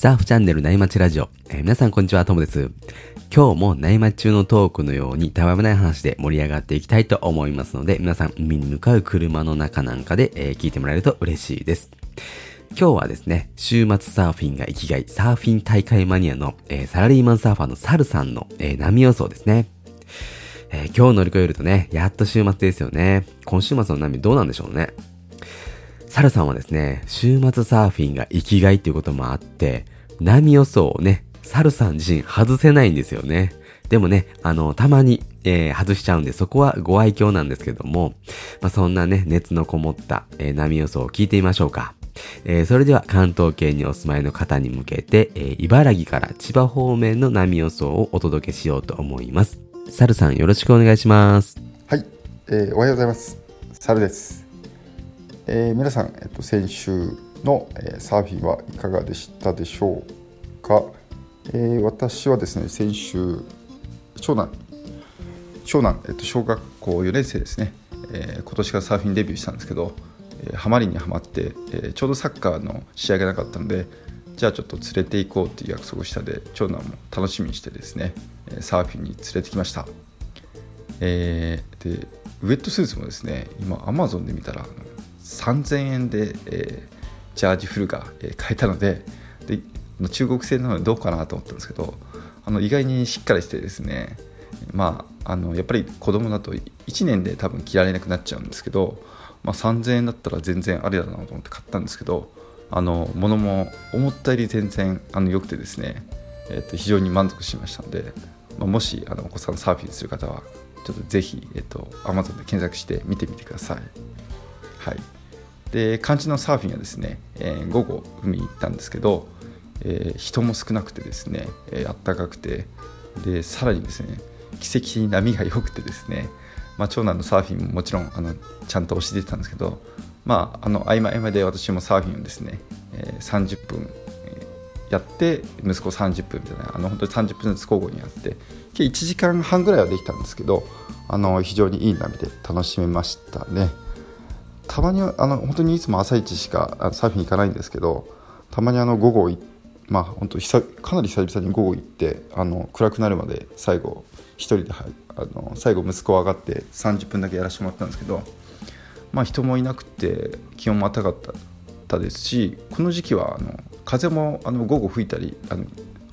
サーフチャンネル内町ラジオ、えー皆さんこんにちは、ともです。今日も内町中のトークのようにたわめない話で盛り上がっていきたいと思いますので、皆さん海に向かう車の中なんかで、えー聞いてもらえると嬉しいです。今日はですね、週末サーフィンが生きがい、サーフィン大会マニアの、えーサラリーマンサーファーのサルさんの、え波予想ですね。え今日乗り越えるとね、やっと週末ですよね。今週末の波どうなんでしょうね。サルさんはですね、週末サーフィンが生きがいっていうこともあって、波予想をね、サルさん自身外せないんですよね。でもね、あの、たまに、えー外しちゃうんで、そこはご愛嬌なんですけども、まあ、そんなね、熱のこもった、えー波予想を聞いてみましょうか。えーそれでは関東圏にお住まいの方に向けて、えー茨城から千葉方面の波予想をお届けしようと思います。サルさんよろしくお願いします。はい、えーおはようございます。サルです。えー皆さん、えっと、先週の、えーサーフィンはいかがでしたでしょうか、えー私はですね、先週、長男、長男、えっと、小学校4年生ですね、えー今年からサーフィンデビューしたんですけど、えーハマりにはまって、えーちょうどサッカーの試合がなかったので、じゃあちょっと連れて行こうっていう約束をしたので、長男も楽しみにしてですね、サーフィンに連れてきました。えーでウェットスーツもですね今アマゾンで見たら3000円で、えージャージフルが、えー買えたのでで中国製なのでどうかなと思ったんですけどあの意外にしっかりしてですねまああのやっぱり子供だと1年で多分着られなくなっちゃうんですけど、まあ、3000円だったら全然ありだなと思って買ったんですけどあの物も思ったより全然あの良くてですね、えーと非常に満足しましたので、まあ、もしあのお子さんサーフィンする方はちょっとぜひ、えっと、Amazon で検索して見てみてください。はい、で肝心のサーフィンはですね、えー午後海に行ったんですけど、えー人も少なくてですね、えー暖かくてでさらにですね奇跡的に波が良くてですね、まあ、長男のサーフィンももちろんあのちゃんと教えてたんですけど、まあ、あの合間合間で私もサーフィンをですね、えー30分やって息子30分みたいなあの本当に30分ずつ交互にやって計1時間半ぐらいはできたんですけどあの非常にいい波で楽しめましたね。たまにあの本当にいつも朝一しかサーフィン行かないんですけどたまにあの午後まあ本当かなり久々に午後行ってあの暗くなるまで最後一人ではいあの最後息子上がって30分だけやらせてもらったんですけどまあ人もいなくて気温も暖かかったですしこの時期はあの風もあの午後吹いたりあの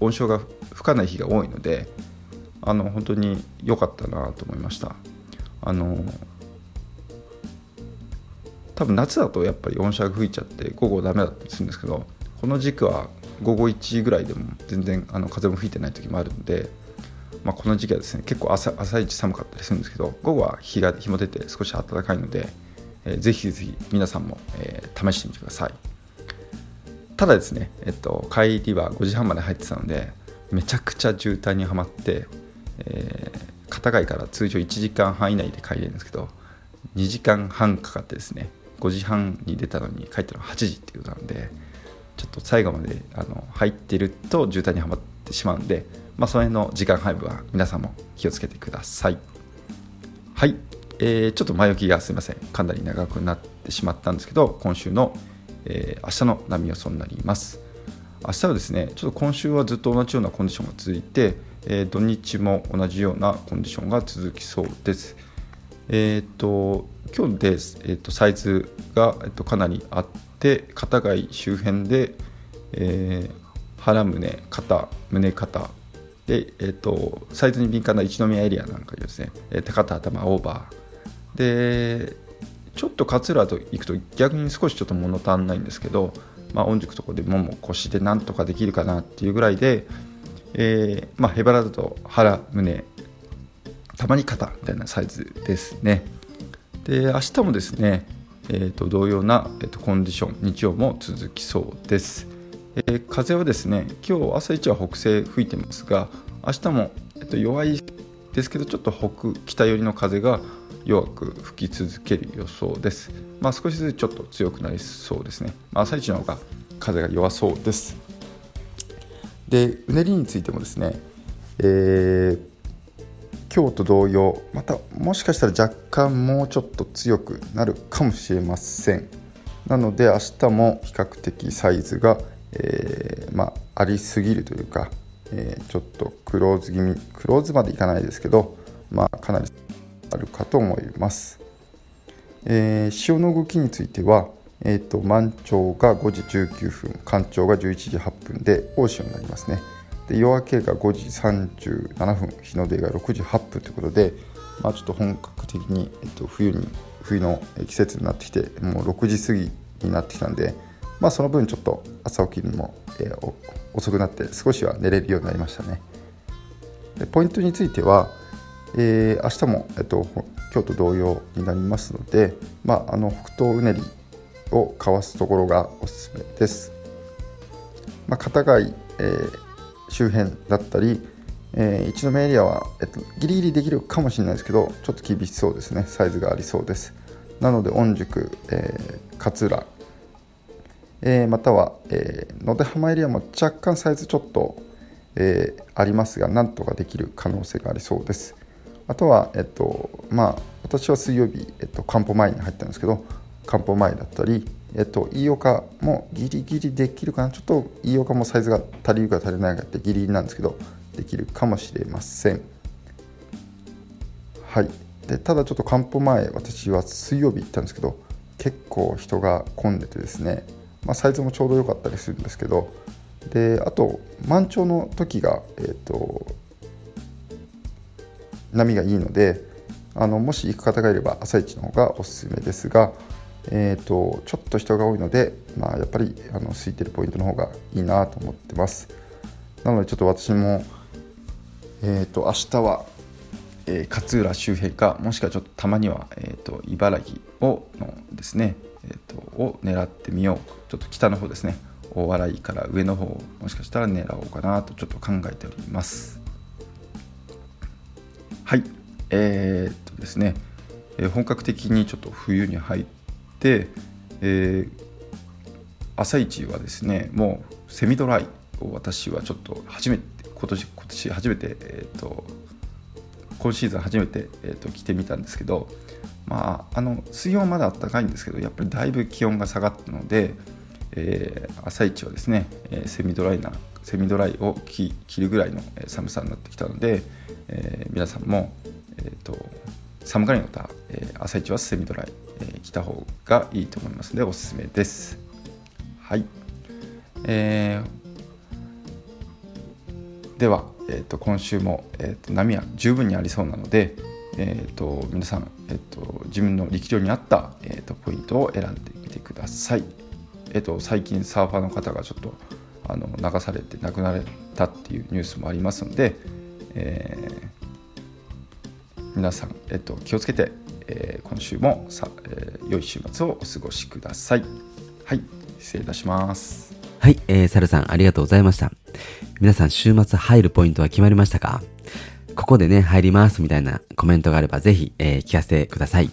温床が吹かない日が多いのであの本当に良かったなと思いました。あの多分夏だとやっぱり温床が吹いちゃって午後ダメだったりするんですけどこの時期は午後1時ぐらいでも全然あの風も吹いてない時もあるので、まあ、この時期はですね結構朝朝一寒かったりするんですけど午後は日が日も出て少し暖かいので、えーぜひぜひ皆さんも、えー試してみてください。ただですね、えっと、帰りは5時半まで入ってたのでめちゃくちゃ渋滞にはまって、えー片貝から通常1時間半以内で帰れるんですけど2時間半かかってですね5時半に出たのに帰ったのが8時っていうことなんでちょっと最後まであの入ってると渋滞にはまってしまうんで、まあ、その辺の時間配分は皆さんも気をつけてください。はい、えーちょっと前置きがすいません。かなり長くなってしまったんですけど今週の、えー明日の波予想になります。明日はですねちょっと今週はずっと同じようなコンディションが続いて、えー土日も同じようなコンディションが続きそうです。えー、と今日で、えー、とサイズが、えー、とかなりあって片貝周辺で、えー腹胸肩胸肩で、えー、とサイズに敏感な一宮エリアなんかですね、えー高田頭オーバーでちょっと勝浦と行くと逆に少しちょっと物足んないんですけど、まあ、御宿とこでもも腰でなんとかできるかなっていうぐらいで、えーまあ、ヘバラだと腹胸たまに肩みたいなサイズですね。で明日もですね、えー、と同様な、えー、とコンディション日曜も続きそうです。えー風はですね今日朝一は北西吹いてますが明日も、えー、と弱いですけどちょっと北北寄りの風が弱く吹き続ける予想です。まあ、少しずつちょっと強くなりそうですね。まあ朝一の方が風が弱そうです。でうねりについてもですね、えー今日と同様またもしかしたら若干もうちょっと強くなるかもしれません。なので明日も比較的サイズが、えーまあ、ありすぎるというか、えー、ちょっとクローズ気味クローズまでいかないですけど、まあ、かなりあるかと思います、えー、潮の動きについては、えーと、満潮が5時19分干潮が11時8分で大潮になりますね。で夜明けが5時37分日の出が6時8分ということで、まあ、ちょっと本格的に、えっと、冬に冬の季節になってきてもう6時過ぎになってきたんで、まあ、その分ちょっと朝起きるのも、えー、遅くなって少しは寝れるようになりましたね。でポイントについては、えー、明日も、えっと、今日と同様になりますので、まあ、あの北東うねりをかわすところがおすすめです、まあ、片貝、えー、周辺だったり、えー、一宮エリアは、えっと、ギリギリできるかもしれないですけどちょっと厳しそうですね。サイズがありそうです。なので御宿、えー、勝浦、えー、または、えー、野手浜エリアも若干サイズちょっと、えー、ありますがなんとかできる可能性がありそうです。あとは、えっとまあ、私は水曜日、えっと、campo 前に入ったんですけど漢方前だったり、えっと、飯岡もギリギリできるかな。ちょっと飯岡もサイズが足りるか足りないかってギリギリなんですけどできるかもしれません。はい。でただちょっと漢方前私は水曜日行ったんですけど結構人が混んでてですね、まあ、サイズもちょうど良かったりするんですけど。であと満潮の時が、えーと波がいいのであのもし行く方がいれば朝一の方がおすすめですがえーと、ちょっと人が多いので、まあ、やっぱりあの空いてるポイントの方がいいなと思ってます。なのでちょっと私も、えーと、明日は、えー、勝浦周辺かもしくはちょっとたまには、えーと、茨城をのですね、えー、とを狙ってみよう。ちょっと北の方ですね。大洗から上の方もしかしたら狙おうかなとちょっと考えております。はい。えー、っとですね、えー、本格的にちょっと冬に入って、えー、朝一はですねもうセミドライを私はちょっと初めて今年今年初めて、えーと、今シーズン初めて、えーと、着てみたんですけど、まあ、あの水温はまだ暖かいんですけどやっぱりだいぶ気温が下がったので、えー、朝一はですね、えー、セミドライなセミドライを着るぐらいの寒さになってきたので、えー、皆さんも、えーと寒がりの方、えー、朝一はセミドライ、えー、着た方がいいと思いますのでおすすめです。はい。えー、では、えーと、今週も、えーと、波は十分にありそうなので、えーと、皆さん、えー、と自分の力量に合った、えー、とポイントを選んでみてください。えー、と最近サーファーの方がちょっとあの流されて亡くなれたっていうニュースもありますので、えー皆さん、えっと、気をつけて、えー、今週もさ、良い週末をお過ごしください。はい、失礼いたします。はい、えー、サルさんありがとうございました。皆さん週末入るポイントは決まりましたか？ここでね、入りますみたいなコメントがあればぜひ、えー、聞かせてください。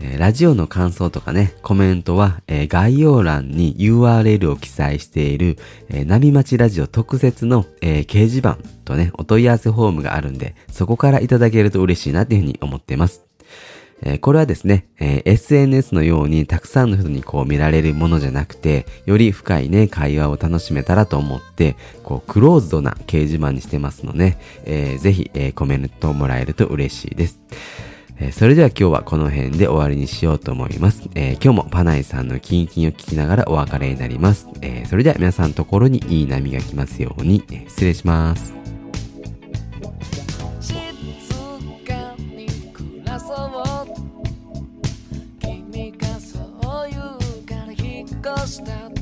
えー、ラジオの感想とかね、コメントは、えー、概要欄に URL を記載している、えー、波町ラジオ特設の、えー掲示板とね、お問い合わせフォームがあるんで、そこからいただけると嬉しいなっていうふうに思っています。えこれはですね、え SNS のようにたくさんの人にこう見られるものじゃなくて、より深いね、会話を楽しめたらと思って、こう、クローズドな掲示板にしてますので、えー、ぜひ、えコメントをもらえると嬉しいです。え、それでは今日はこの辺で終わりにしようと思います。えー、今日もパナイさんのキンキンを聞きながらお別れになります。えー、それでは皆さんのところにいい波が来ますように、え失礼します。君がそう言うから引っ越した